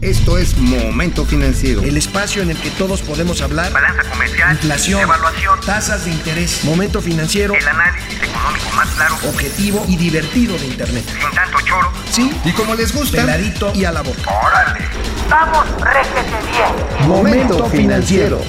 Esto es Momento Financiero. El espacio en el que todos podemos hablar. Balanza comercial. Inflación. Evaluación. Tasas de interés. Momento Financiero. El análisis económico más claro. Objetivo y divertido de Internet. Sin tanto choro. Sí. Y como les gusta. Peladito y a la boca. ¡Órale! ¡Vamos, réjete bien! Momento Financiero.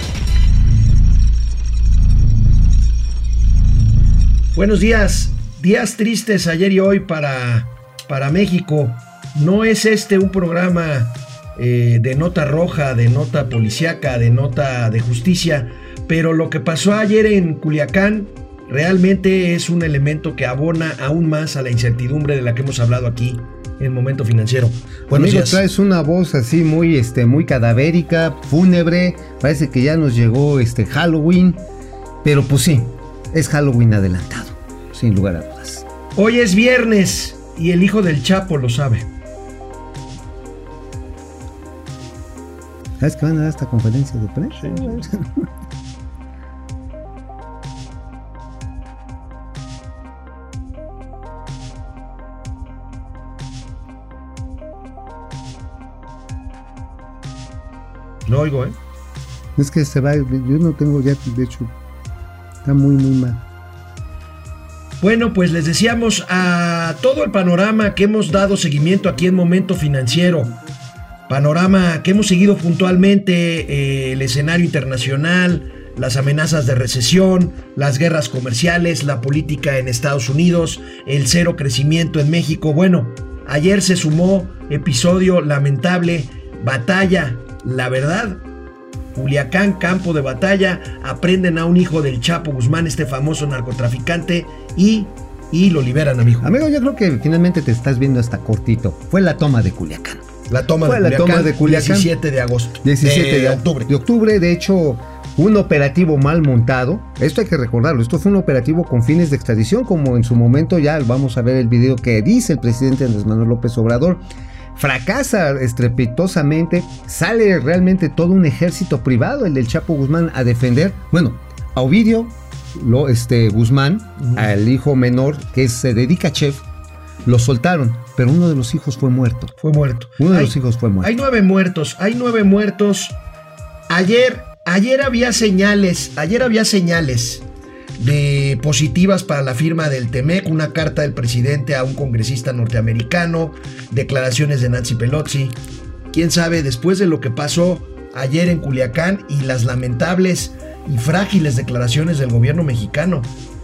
Buenos días. Días tristes ayer y hoy para, para México. No es este un programa eh, de nota roja, de nota policíaca, de nota de justicia, pero lo que pasó ayer en Culiacán realmente es un elemento que abona aún más a la incertidumbre de la que hemos hablado aquí en Momento Financiero. Bueno, Amigo, traes una voz así muy, este, muy cadavérica, fúnebre, parece que ya nos llegó este Halloween, pero pues sí, es Halloween adelantado, sin lugar a dudas. Hoy es viernes y el hijo del Chapo lo sabe. ¿Sabes que van a dar esta conferencia de prensa? Sí. No oigo, ¿eh? Es que se va, yo no tengo ya, de hecho, está muy, muy mal. Bueno, pues les decíamos a todo el panorama que hemos dado seguimiento aquí en Momento Financiero. Panorama que hemos seguido puntualmente, eh, el escenario internacional, las amenazas de recesión, las guerras comerciales, la política en Estados Unidos, el cero crecimiento en México. Bueno, ayer se sumó episodio lamentable, batalla, la verdad. Culiacán, campo de batalla, aprenden a un hijo del Chapo Guzmán, este famoso narcotraficante, y, y lo liberan, amigo. Amigo, yo creo que finalmente te estás viendo hasta cortito. Fue la toma de Culiacán. La toma, Fue de, la Culiacán, toma de Culiacán. 17 de agosto. 17 de, de, octubre. De octubre, de hecho, un operativo mal montado. Esto hay que recordarlo. Esto fue un operativo con fines de extradición, como en su momento ya vamos a ver el video que dice el presidente Andrés Manuel López Obrador. Fracasa estrepitosamente, sale realmente todo un ejército privado, el del Chapo Guzmán, a defender, bueno, a Ovidio lo, este, Guzmán, uh -huh. al hijo menor que se dedica a chef, lo soltaron, pero uno de los hijos fue muerto. Fue muerto. Uno de hay, los hijos fue muerto. Hay nueve muertos, hay nueve muertos. Ayer, ayer había señales, ayer había señales de positivas para la firma del TEMEC, una carta del presidente a un congresista norteamericano, declaraciones de Nancy Pelosi. Quién sabe, después de lo que pasó ayer en Culiacán y las lamentables y frágiles declaraciones del gobierno mexicano,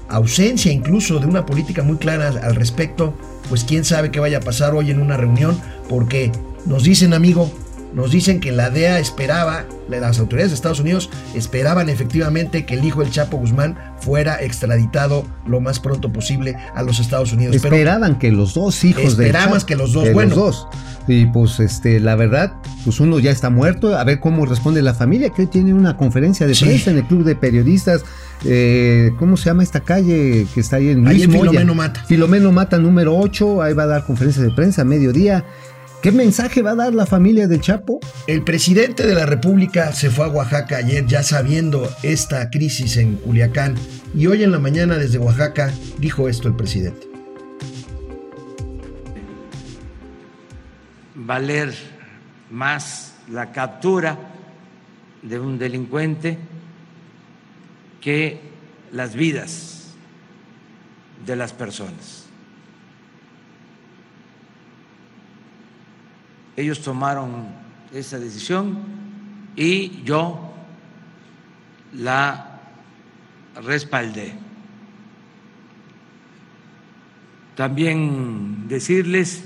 ausencia incluso de una política muy clara al respecto, pues quién sabe qué vaya a pasar hoy en una reunión, porque nos dicen, amigo, nos dicen que la DEA esperaba, las autoridades de Estados Unidos esperaban efectivamente que el hijo del Chapo Guzmán fuera extraditado lo más pronto posible a los Estados Unidos. Esperaban Pero que los dos hijos de Esperamos que los dos, que bueno. Los dos. Y pues este, la verdad, pues uno ya está muerto, a ver cómo responde la familia, que hoy tiene una conferencia de prensa sí. en el club de periodistas. Eh, ¿Cómo se llama esta calle que está ahí en Luis ahí en Moya? Filomeno Mata. Filomeno Mata número 8, ahí va a dar conferencia de prensa a mediodía. ¿Qué mensaje va a dar la familia del Chapo? El presidente de la República se fue a Oaxaca ayer ya sabiendo esta crisis en Culiacán y hoy en la mañana desde Oaxaca dijo esto el presidente. Valer más la captura de un delincuente que las vidas de las personas. Ellos tomaron esa decisión y yo la respaldé. También decirles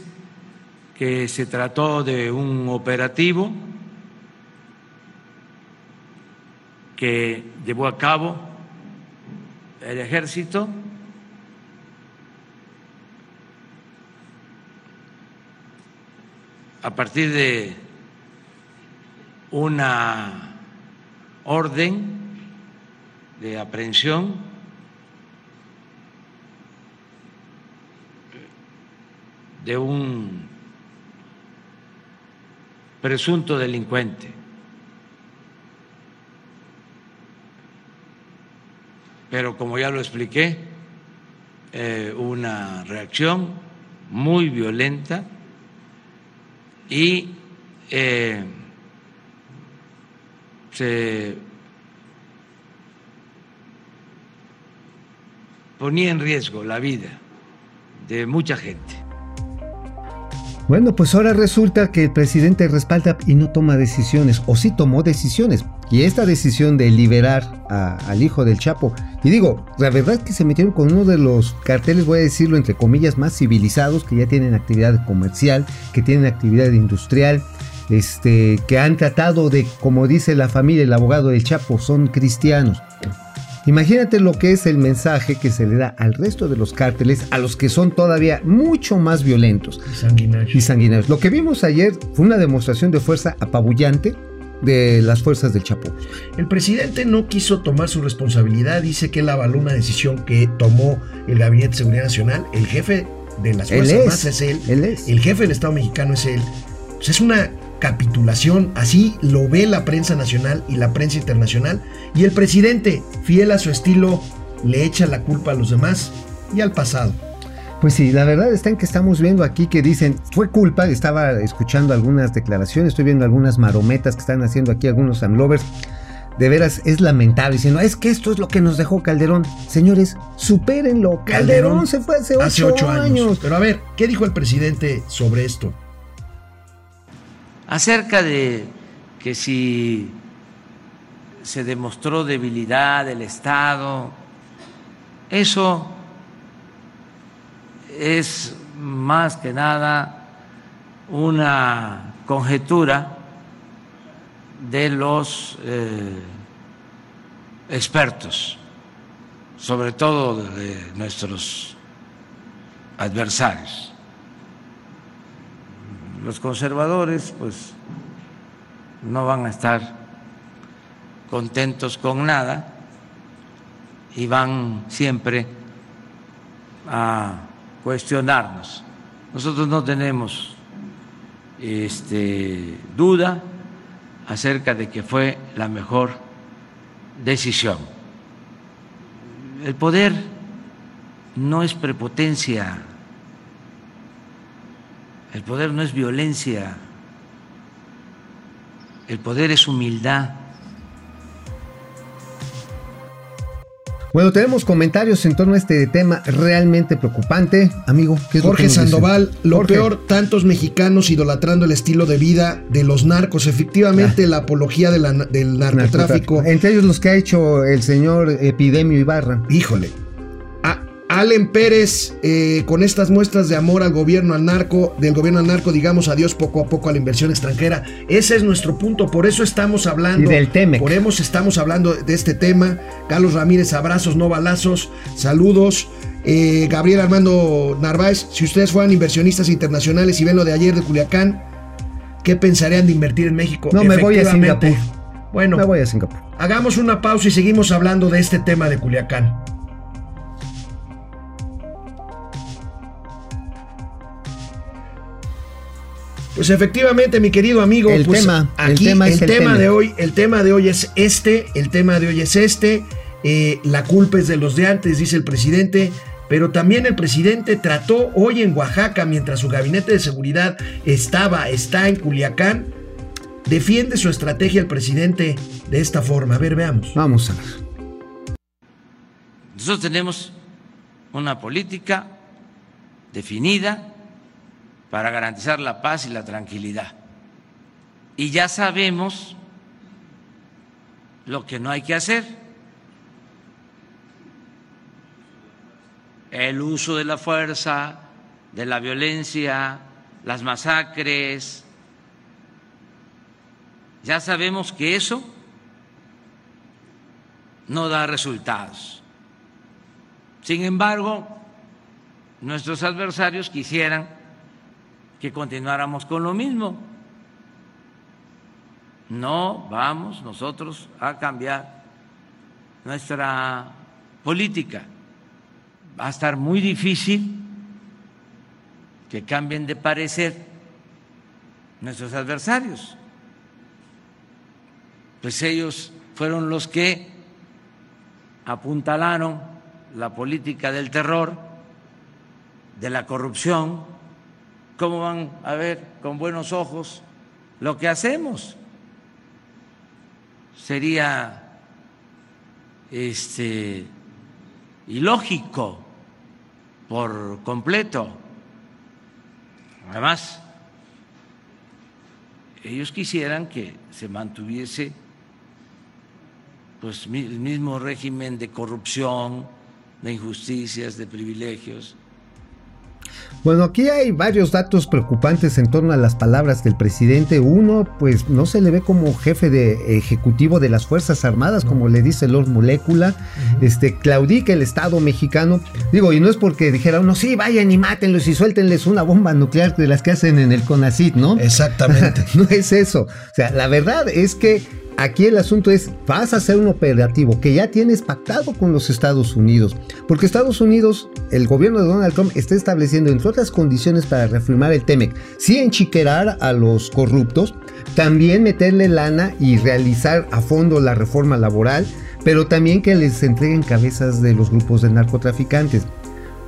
que se trató de un operativo que llevó a cabo el ejército a partir de una orden de aprehensión de un presunto delincuente. Pero como ya lo expliqué, eh, una reacción muy violenta y eh, se ponía en riesgo la vida de mucha gente. Bueno, pues ahora resulta que el presidente respalda y no toma decisiones, o sí tomó decisiones. Y esta decisión de liberar al hijo del Chapo, y digo, la verdad es que se metieron con uno de los carteles, voy a decirlo entre comillas, más civilizados, que ya tienen actividad comercial, que tienen actividad industrial, este, que han tratado de, como dice la familia, el abogado del Chapo, son cristianos. Imagínate lo que es el mensaje que se le da al resto de los cárteles, a los que son todavía mucho más violentos Y sanguinario. y sanguinarios. Lo que vimos ayer fue una demostración de fuerza apabullante de las fuerzas del Chapo. El presidente no quiso tomar su responsabilidad, dice que él avaló una decisión que tomó el Gabinete de Seguridad Nacional, el jefe de las Él Fuerzas es, Armadas es él, él es. el jefe del Estado mexicano es él. Pues es una capitulación, así lo ve la prensa nacional y la prensa internacional, y el presidente, fiel a su estilo, le echa la culpa a los demás y al pasado. Pues sí, la verdad está en que estamos viendo aquí que dicen, fue culpa, estaba escuchando algunas declaraciones, estoy viendo algunas marometas que están haciendo aquí algunos amlovers. De veras es lamentable diciendo, es que esto es lo que nos dejó Calderón. Señores, supérenlo. Calderón, se fue hace ocho, hace ocho años. años. Pero a ver, ¿qué dijo el presidente sobre esto? acerca de que si se demostró debilidad del Estado, eso es más que nada una conjetura de los eh, expertos, sobre todo de nuestros adversarios. Los conservadores pues no van a estar contentos con nada y van siempre a cuestionarnos. Nosotros no tenemos este, duda acerca de que fue la mejor decisión. El poder no es prepotencia. El poder no es violencia, el poder es humildad. Bueno, tenemos comentarios en torno a este tema realmente preocupante. Amigo, ¿qué es lo que Jorge? Sandoval, lo Jorge. peor, tantos mexicanos idolatrando el estilo de vida de los narcos. Efectivamente, la apología de la- del narcotráfico. Entre ellos los que ha hecho el señor Epidemio Ibarra. Híjole. Allen Pérez, eh, con estas muestras de amor al gobierno, al narco, del gobierno al narco, digamos adiós poco a poco a la inversión extranjera. Ese es nuestro punto, por eso estamos hablando. Y del Temec. Por eso estamos hablando de este tema. Carlos Ramírez, abrazos, no balazos. Saludos. Eh, Gabriel Armando Narváez, si ustedes fueran inversionistas internacionales y ven lo de ayer de Culiacán, ¿qué pensarían de invertir en México? No, me voy a. Singapur. Bueno, Me voy a Singapur. Hagamos una pausa y seguimos hablando de este tema de Culiacán. Pues efectivamente, mi querido amigo, El pues tema, el aquí tema el, es el tema tema. de hoy, el tema de hoy es este, el tema de hoy es este. eh, la culpa es de los de antes, dice el presidente. Pero también el presidente trató hoy en Oaxaca, mientras su gabinete de seguridad estaba, está en Culiacán, defiende su estrategia el presidente de esta forma. A ver, veamos. Vamos a ver. Nosotros tenemos una política definida para garantizar la paz y la tranquilidad. Y ya sabemos lo que no hay que hacer. El uso de la fuerza, de la violencia, las masacres. Ya sabemos que eso no da resultados. Sin embargo, nuestros adversarios quisieran que continuáramos con lo mismo. No vamos nosotros a cambiar nuestra política. Va a estar muy difícil que cambien de parecer nuestros adversarios. Pues ellos fueron los que apuntalaron la política del terror, de la corrupción, ¿cómo van a ver con buenos ojos lo que hacemos. Sería este ilógico por completo. Además, ellos quisieran que se mantuviese pues el mismo régimen de corrupción, de injusticias, de privilegios bueno, aquí hay varios datos preocupantes en torno a las palabras del presidente. Uno, pues no se le ve como jefe de ejecutivo de las Fuerzas Armadas, como le dice Lord Molécula. Este, claudica el Estado mexicano. Digo, y no es porque dijera uno, sí, vayan y mátenlos y suéltenles una bomba nuclear de las que hacen en el CONACIT, ¿no? Exactamente. no es eso. O sea, la verdad es que Aquí el asunto es, vas a hacer un operativo que ya tienes pactado con los Estados Unidos, porque Estados Unidos, el gobierno de Donald Trump está estableciendo, entre otras condiciones para reformar el TEMEC, sí enchiquerar a los corruptos, también meterle lana y realizar a fondo la reforma laboral, pero también que les entreguen cabezas de los grupos de narcotraficantes.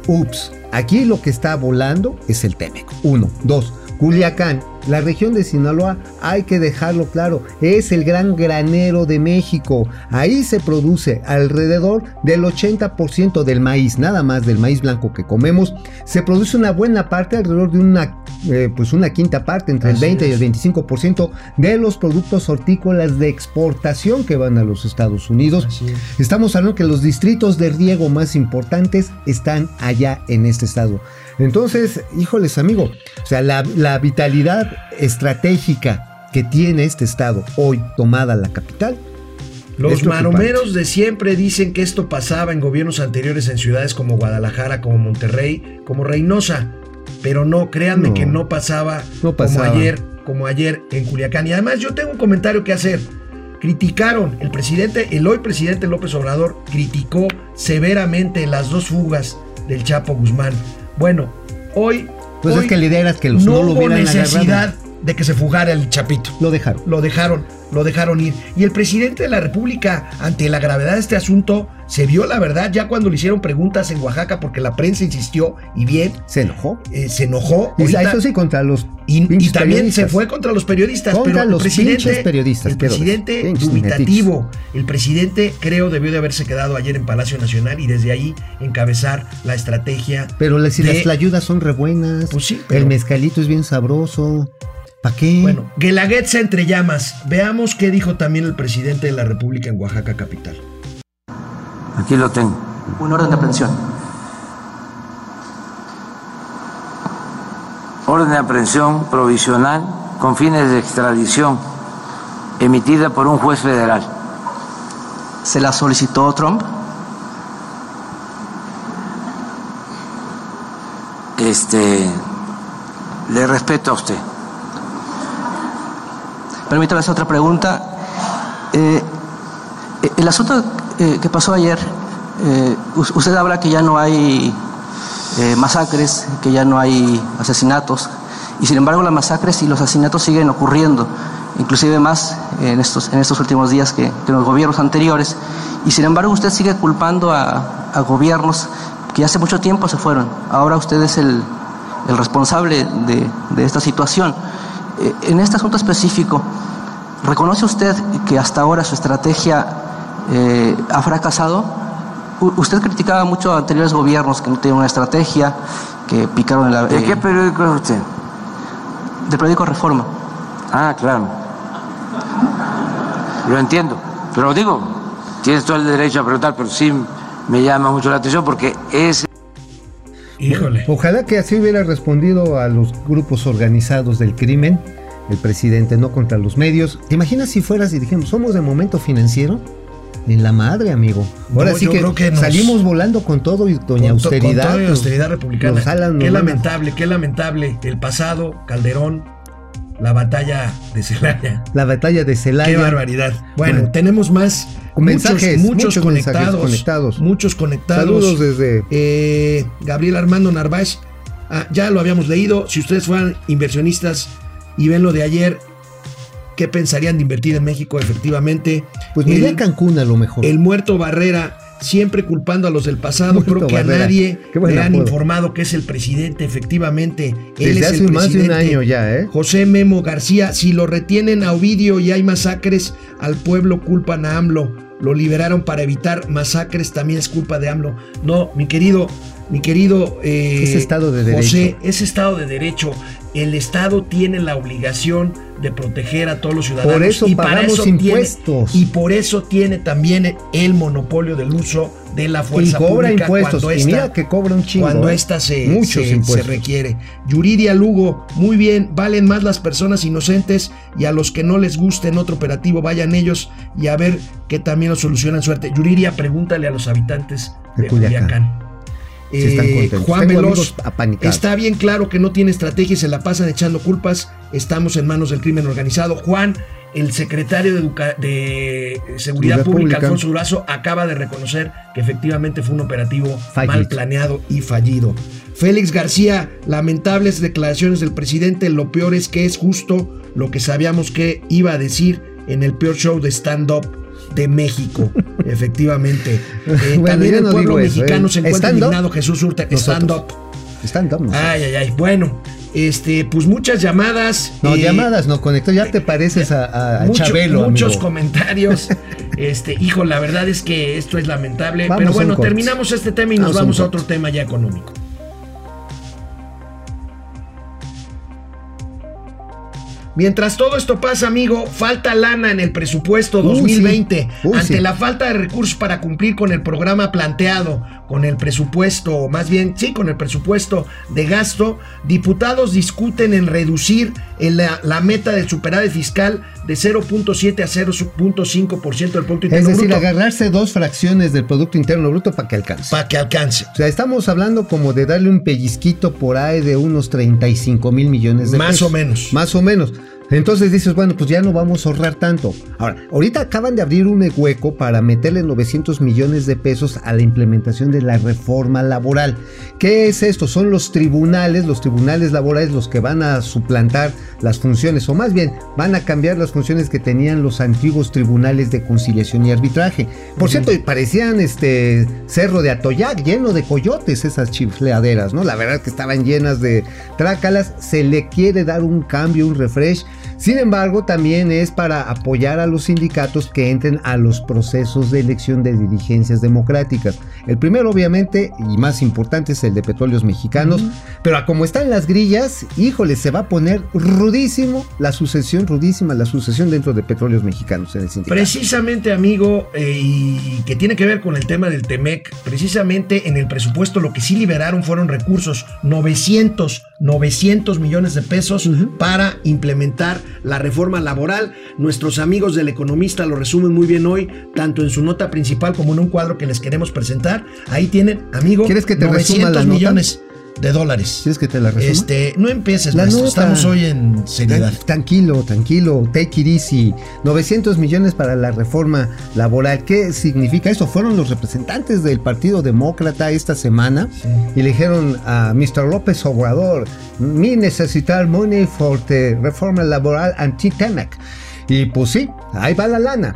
Ups, aquí lo que está volando es el TEMEC. Uno, dos. Culiacán, la región de Sinaloa, hay que dejarlo claro, es el gran granero de México. Ahí se produce alrededor del 80% del maíz, nada más del maíz blanco que comemos. Se produce una buena parte, alrededor de una, eh, pues una quinta parte, entre el 20 y el 25% de los productos hortícolas de exportación que van a los Estados Unidos. Estamos hablando que los distritos de riego más importantes están allá en este estado. Entonces, híjoles, amigo, o sea, la, vitalidad estratégica que tiene este estado hoy tomada la capital. Los maromeros de siempre dicen que esto pasaba en gobiernos anteriores en ciudades como Guadalajara, como Monterrey, como Reynosa, pero no, créanme que no pasaba, no pasaba como ayer, como ayer en Culiacán. Y además yo tengo un comentario que hacer. Criticaron, el presidente, el hoy presidente López Obrador criticó severamente las dos fugas del Chapo Guzmán. Bueno, hoy. Pues es que la idea era que los no, no lo hubo necesidad de que se fugara el Chapito. Lo dejaron. Lo dejaron lo dejaron ir. Y el presidente de la República, ante la gravedad de este asunto, se vio la verdad ya cuando le hicieron preguntas en Oaxaca porque la prensa insistió y bien. Se enojó. Eh, se enojó. Y eso sí, contra los. Y, también se fue contra los periodistas. Contra los presidente, periodistas. El presidente dubitativo. El presidente, creo, debió de haberse quedado ayer en Palacio Nacional y desde ahí encabezar la estrategia. Pero si las ayudas son re buenas. Pues sí, El mezcalito es bien sabroso. ¿Para qué? Bueno, Guelaguetza entre llamas. Veamos qué dijo también el presidente de la República en Oaxaca capital. Aquí lo tengo. Un orden de aprehensión. Orden de aprehensión provisional con fines de extradición emitida por un juez federal. ¿Se la solicitó Trump? Este, le respeto a usted. Permítame hacer otra pregunta. Eh, el asunto eh, que pasó ayer, eh, usted habla que ya no hay masacres, que ya no hay asesinatos, y sin embargo las masacres y los asesinatos siguen ocurriendo, inclusive más en estos, en estos últimos días que, en los gobiernos anteriores, y sin embargo usted sigue culpando a, gobiernos que hace mucho tiempo se fueron. Ahora usted es el, responsable de, de esta situación. En este asunto específico, ¿Reconoce usted que hasta ahora su estrategia eh, ha fracasado? usted criticaba mucho a anteriores gobiernos que no tenían una estrategia, que picaron en la... ¿De qué periódico es usted? Del periódico Reforma. Ah, claro. Lo entiendo. Pero digo, tienes todo el derecho a preguntar, pero sí me llama mucho la atención porque es... Híjole. Ojalá que así hubiera respondido a los grupos organizados del crimen el presidente, no contra los medios. ¿Te imaginas si fueras y dijimos, somos de momento financiero? En la madre, amigo. Ahora sí que, salimos volando con todo y doña austeridad. Con austeridad republicana. qué lamentable, qué lamentable. El pasado, Calderón, la batalla de Celaya. La batalla de Celaya. Qué barbaridad. Bueno, tenemos más mensajes, muchos, conectados, conectados, Muchos conectados. Saludos desde. Eh, Gabriel Armando Narváez. Ah, ya lo habíamos leído. Si ustedes fueran inversionistas y ven lo de ayer, ¿qué pensarían de invertir en México efectivamente? Pues mira Cancún a lo mejor. El muerto Barrera siempre culpando a los del pasado. Creo que a nadie le han informado que es el presidente. Efectivamente, él Desde es hace el más de un presidente. año ya, ¿eh? José Memo García, si lo retienen a Ovidio y hay masacres, al pueblo culpan a AMLO. Lo liberaron para evitar masacres, también es culpa de AMLO. No, mi querido, mi querido eh, Es Estado de José, Derecho. es Estado de Derecho. El Estado tiene la obligación de proteger a todos los ciudadanos. Por eso y para pagamos eso tiene- impuestos. y por eso tiene también el monopolio del uso de la Y fuerza cobra pública impuestos. cuando Y esta, mira que cobra un chingo. cuando ¿eh? esta se, Muchos se- se impuestos. requiere. Yuridia Lugo, muy bien, valen más las personas inocentes y a los que no les guste en otro operativo, vayan ellos y a ver que también lo solucionan suerte. Yuridia, pregúntale a los habitantes de, De Culiacán. Culiacán. Están Eh. Juan Tengo Veloz, está bien claro que no tiene estrategia y se la pasan echando culpas. Estamos en manos del crimen organizado. Juan, el secretario de, Educa- de Seguridad Seguridad Pública, Pública. Alfonso Durazo, acaba de reconocer que efectivamente fue un operativo Fallido. mal planeado y fallido. Félix García, lamentables declaraciones del presidente. Lo peor es que es justo lo que sabíamos que iba a decir en el peor show de stand-up de México. Efectivamente. Eh, Bueno, también el no pueblo eso, mexicano ¿eh? se encuentra ¿Stand-up? indignado. Jesús. Nosotros. Stand-up. Dando. Ay, ay, ay. Bueno, este, pues muchas llamadas. No, eh, llamadas, no conecto. Ya te pareces a, a- a mucho- Chabelo, muchos amigo. comentarios. Este, hijo, la verdad es que esto es lamentable. Vamos pero bueno, terminamos este tema y nos Vamos a vamos otro tema ya económico. Mientras todo esto pasa, amigo, falta lana en el presupuesto Uy, 2020. sí. Uy, Ante sí. la falta de recursos para cumplir con el programa planteado, con el presupuesto, o más bien, sí, con el presupuesto de gasto, diputados discuten en reducir la, la meta del superávit fiscal de 0.7 a 0.5% del Producto Es Interno decir, Bruto agarrarse dos fracciones del Producto Interno Bruto para que alcance. para que alcance. O sea, estamos hablando como de darle un pellizquito por ahí de unos 35 mil millones de Más pesos. o menos. Más o menos. Entonces dices, bueno, pues ya no vamos a ahorrar tanto. Ahora, ahorita acaban de abrir un hueco para meterle 900 millones de pesos a la implementación de la reforma laboral. ¿Qué es esto? Son los tribunales, los tribunales laborales los que van a suplantar las funciones, o más bien, van a cambiar las funciones que tenían los antiguos tribunales de conciliación y arbitraje. Por cierto, parecían este cerro de Atoyac, lleno de coyotes esas chifleaderas, ¿no? La verdad que estaban llenas de trácalas, se le quiere dar un cambio, un refresh. Sin embargo, también es para apoyar a los sindicatos que entren a los procesos de elección de dirigencias democráticas. El primero, obviamente, y más importante, es el de petróleos mexicanos. Pero a como están las grillas, híjole, se va a poner rudísimo la sucesión, rudísima la sucesión dentro de petróleos mexicanos en el sindicato. Precisamente, amigo, eh, y que tiene que ver con el tema del TEMEC, precisamente en el presupuesto lo que sí liberaron fueron recursos, 900, 900 millones de pesos para implementar la reforma laboral. Nuestros amigos del economista lo resumen muy bien hoy, tanto en su nota principal como en un cuadro que les queremos presentar. Ahí tienen, amigo, ¿Quieres que te resuma 900 la nota? De dólares. ¿Quieres que te la resuma? Este, no empieces, La maestro, nota. estamos hoy en seriedad. Tran- Tranquilo, tranquilo, take it easy. 900 millones para la reforma laboral. ¿Qué significa esto? Fueron los representantes del Partido Demócrata esta semana y le dijeron a Mr. López Obrador, mi necesitar money for the reforma laboral anti-TEMEC. Y pues sí, ahí va la lana.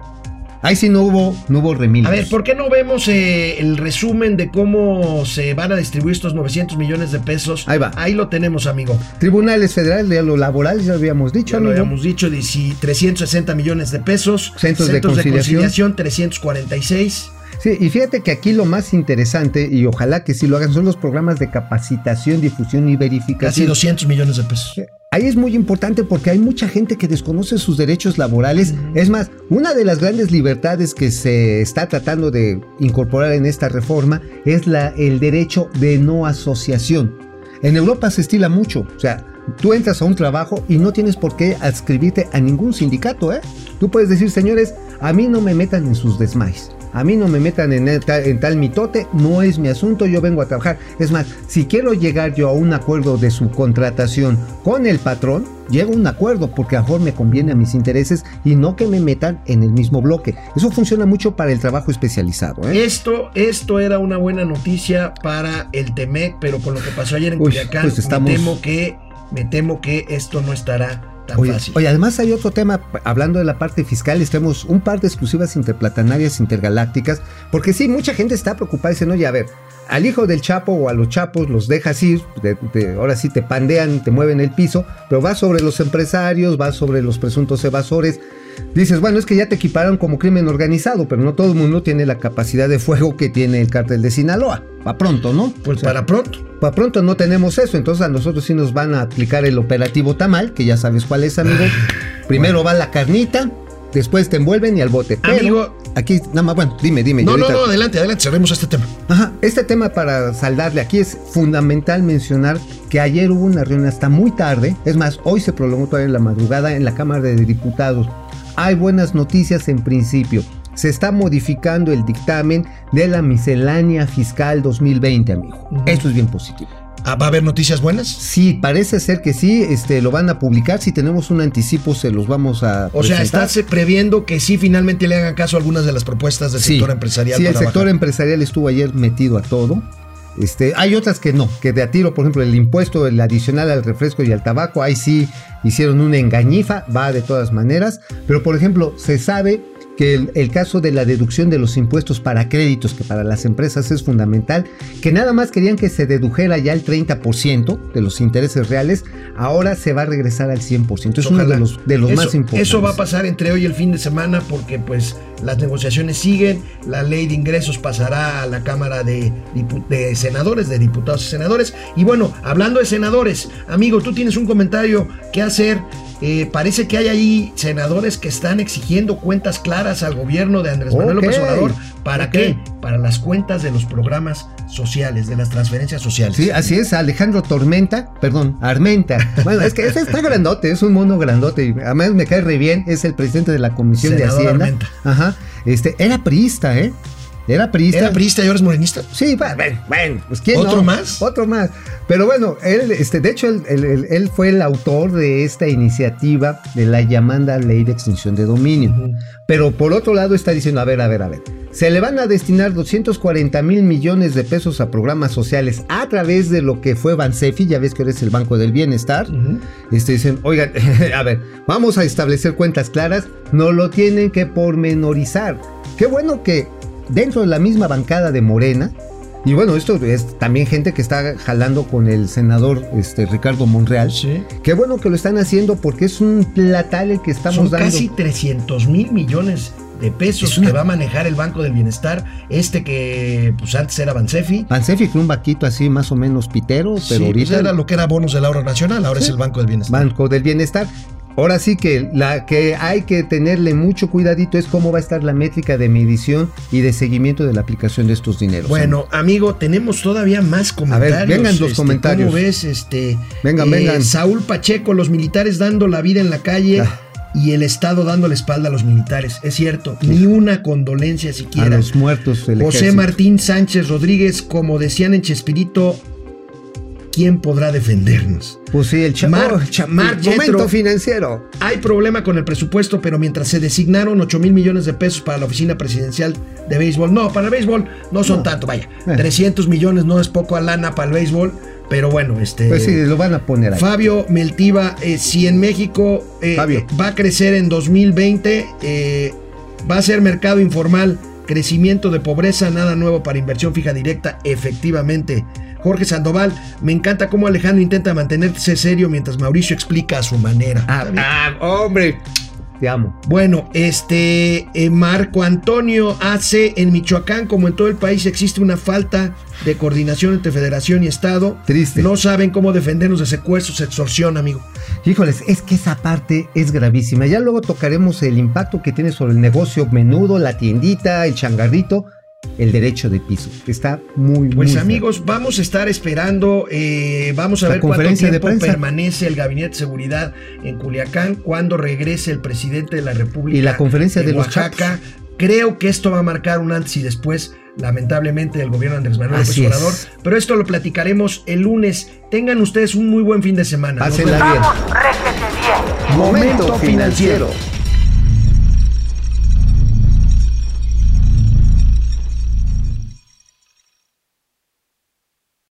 Ahí sí no hubo, no hubo remilgos. A ver, ¿por qué no vemos eh, el resumen de cómo se van a distribuir estos 900 millones de pesos? Ahí va. Ahí lo tenemos, amigo. Tribunales federales de lo laboral, ya lo habíamos dicho, Ya lo habíamos dicho, de si 360 millones de pesos. Centros de conciliación. 346. Sí, y fíjate que aquí lo más interesante, y ojalá que sí lo hagan, son los programas de capacitación, difusión y Casi verificación. 200 millones de pesos. Ahí es muy importante porque hay mucha gente que desconoce sus derechos laborales. Es más, una de las grandes libertades que se está tratando de incorporar en esta reforma es la, el derecho de no asociación. En Europa se estila mucho, o sea, tú entras a un trabajo y no tienes por qué adscribirte a ningún sindicato, ¿eh? Tú puedes decir, señores, a mí no me metan en sus desmayes. A mí no me metan en, el tal, en tal mitote, no es mi asunto, yo vengo a trabajar. Es más, si quiero llegar yo a un acuerdo de subcontratación con el patrón, llego a un acuerdo porque a mejor me conviene a mis intereses y no que me metan en el mismo bloque. Eso funciona mucho para el trabajo especializado. ¿eh? Esto, esto era una buena noticia para el TEMEC, pero con lo que pasó ayer en Uy, Culiacán, pues estamos- me temo que me temo que esto no estará tan Oye, fácil. oye, además hay otro tema, hablando de la parte fiscal, tenemos un par de exclusivas interplatanarias intergalácticas, porque sí, mucha gente está preocupada, dicen, oye, a ver, al hijo del Chapo o a los Chapos los dejas ir, ahora sí te pandean, te mueven el piso, pero va sobre los empresarios, va sobre los presuntos evasores. Dices, bueno, es que ya te equiparon como crimen organizado, pero no todo el mundo tiene la capacidad de fuego que tiene el cártel de Sinaloa. Va pronto, ¿no? pues O sea, para pronto. para pronto no tenemos eso, entonces a nosotros sí nos van a aplicar el operativo tamal, que ya sabes cuál es, amigo. Primero va la carnita, después te envuelven y al bote. Pero Amigo. aquí nada más, bueno, dime, dime. No, no, no, adelante, adelante, cerremos este tema. Ajá, este tema para saldarle aquí es fundamental mencionar que ayer hubo una reunión hasta muy tarde, es más, hoy se prolongó todavía en la madrugada en la Cámara de Diputados. Hay buenas noticias en principio. Se está modificando el dictamen de la miscelánea fiscal 2020, amigo. Ujú. Esto es bien positivo. Ah, ¿Va a haber noticias buenas? Sí, parece ser que sí, este, lo van a publicar. Si tenemos un anticipo, se los vamos a. O sea, estás previendo que sí finalmente le hagan caso a algunas de las propuestas del Sí, sector empresarial. Sí, el sector bajar. empresarial estuvo ayer metido a todo. Este, hay otras que no, que de a tiro, por ejemplo, el impuesto, el adicional al refresco y al tabaco, ahí sí hicieron una engañifa, va de todas maneras. Pero, por ejemplo, se sabe que el, el caso de la deducción de los impuestos para créditos, que para las empresas es fundamental, que nada más querían que se dedujera ya el 30% de los intereses reales, ahora se va a regresar al 100%. Es uno Ojalá. de los, de los Eso- más importantes. Eso va a pasar entre hoy y el fin de semana porque pues las negociaciones siguen, la ley de ingresos pasará a la Cámara de, de Senadores, de Diputados y Senadores. Y bueno, hablando de senadores, amigo, tú tienes un comentario que hacer. Eh, parece que hay ahí senadores que están exigiendo cuentas claras al gobierno de Andrés Manuel López Ok, Obrador. ¿Para qué? Para las cuentas de los programas sociales, de las transferencias sociales. Sí, así es, Alejandro Tormenta, perdón, Armenta. Bueno, es que ese está grandote, es un mono grandote. Además me cae re bien, es el presidente de la Comisión Senador de Hacienda. Armenta. Ajá. Este, era priista, ¿eh? Era priista. ¿Era priista y ahora es morenista? Sí, bueno, bueno, pues ¿quién ¿Otro no? más? Otro más. Pero bueno, él, este, de hecho, él, él- él- fue el autor de esta iniciativa de la llamada ley de extinción de dominio. Pero por otro lado está diciendo, a ver, a ver, a ver, se le van a destinar 240 mil millones de pesos a programas sociales a través de lo que fue Bansefi, ya ves que eres el Banco del Bienestar. Este, dicen, oigan, a ver, vamos a establecer cuentas claras, no lo tienen que pormenorizar. Qué bueno que dentro de la misma bancada de Morena, y bueno, esto es también gente que está jalando con el senador este, Ricardo Monreal. Sí. Qué bueno que lo están haciendo porque es un platal el que estamos Son dando. casi 300 mil millones de pesos una- que va a manejar el Banco del Bienestar. Este que pues antes era Bansefi. Bansefi fue un vaquito así más o menos pitero, pero Sí, pues ahorita era lo que era bonos del ahorro nacional, ahora Sí. es el Banco del Bienestar. Banco del Bienestar. Ahora sí que la que hay que tenerle mucho cuidadito es cómo va a estar la métrica de medición y de seguimiento de la aplicación de estos dineros. Bueno, amigo, tenemos todavía más comentarios. vengan los Este, comentarios. ¿Cómo ves? Este, Vengan, vengan. Saúl Pacheco, los militares dando la vida en la calle Ah. y el Estado dando la espalda a los militares. Es cierto, ni una condolencia a siquiera. los muertos José ejército. Martín Sánchez Rodríguez, como decían en Chespirito, ¿quién podrá defendernos? Pues sí, el cha- Mar- oh, cha- Mar momento Yetro. financiero. Hay problema con el presupuesto, pero mientras se designaron 8 mil millones de pesos para la oficina presidencial de béisbol, no, para el béisbol no son No. tanto, vaya, Eh. 300 millones no es poco a lana para el béisbol, pero bueno, este... Pues sí, lo van a poner ahí. Fabio Meltiva, eh, si en México eh, va a crecer en 2020, eh, va a ser mercado informal, crecimiento de pobreza, nada nuevo para inversión fija directa, efectivamente. Jorge Sandoval, me encanta cómo Alejandro intenta mantenerse serio mientras Mauricio explica a su manera. Ah, ah, hombre, te amo. Bueno, este eh, Marco Antonio AC en Michoacán, como en todo el país, existe una falta de coordinación entre federación y estado. Triste. No saben cómo defendernos de secuestros, extorsión, amigo. Híjoles, es que esa parte es gravísima. Ya luego tocaremos el impacto que tiene sobre el negocio menudo, la tiendita, el changarrito, el derecho de piso. Está muy, Pues muy amigos, vamos a estar esperando, eh, vamos a La ver cuánto conferencia de tiempo permanece el gabinete de seguridad en Culiacán, cuando regrese el presidente de la República Y la conferencia de los Oaxaca. Creo que esto va a marcar un antes y después, lamentablemente, del gobierno de Andrés Manuel López es. Obrador. Pero esto lo platicaremos el lunes. Tengan ustedes un muy buen fin de semana. Pásenla bien. Momento financiero.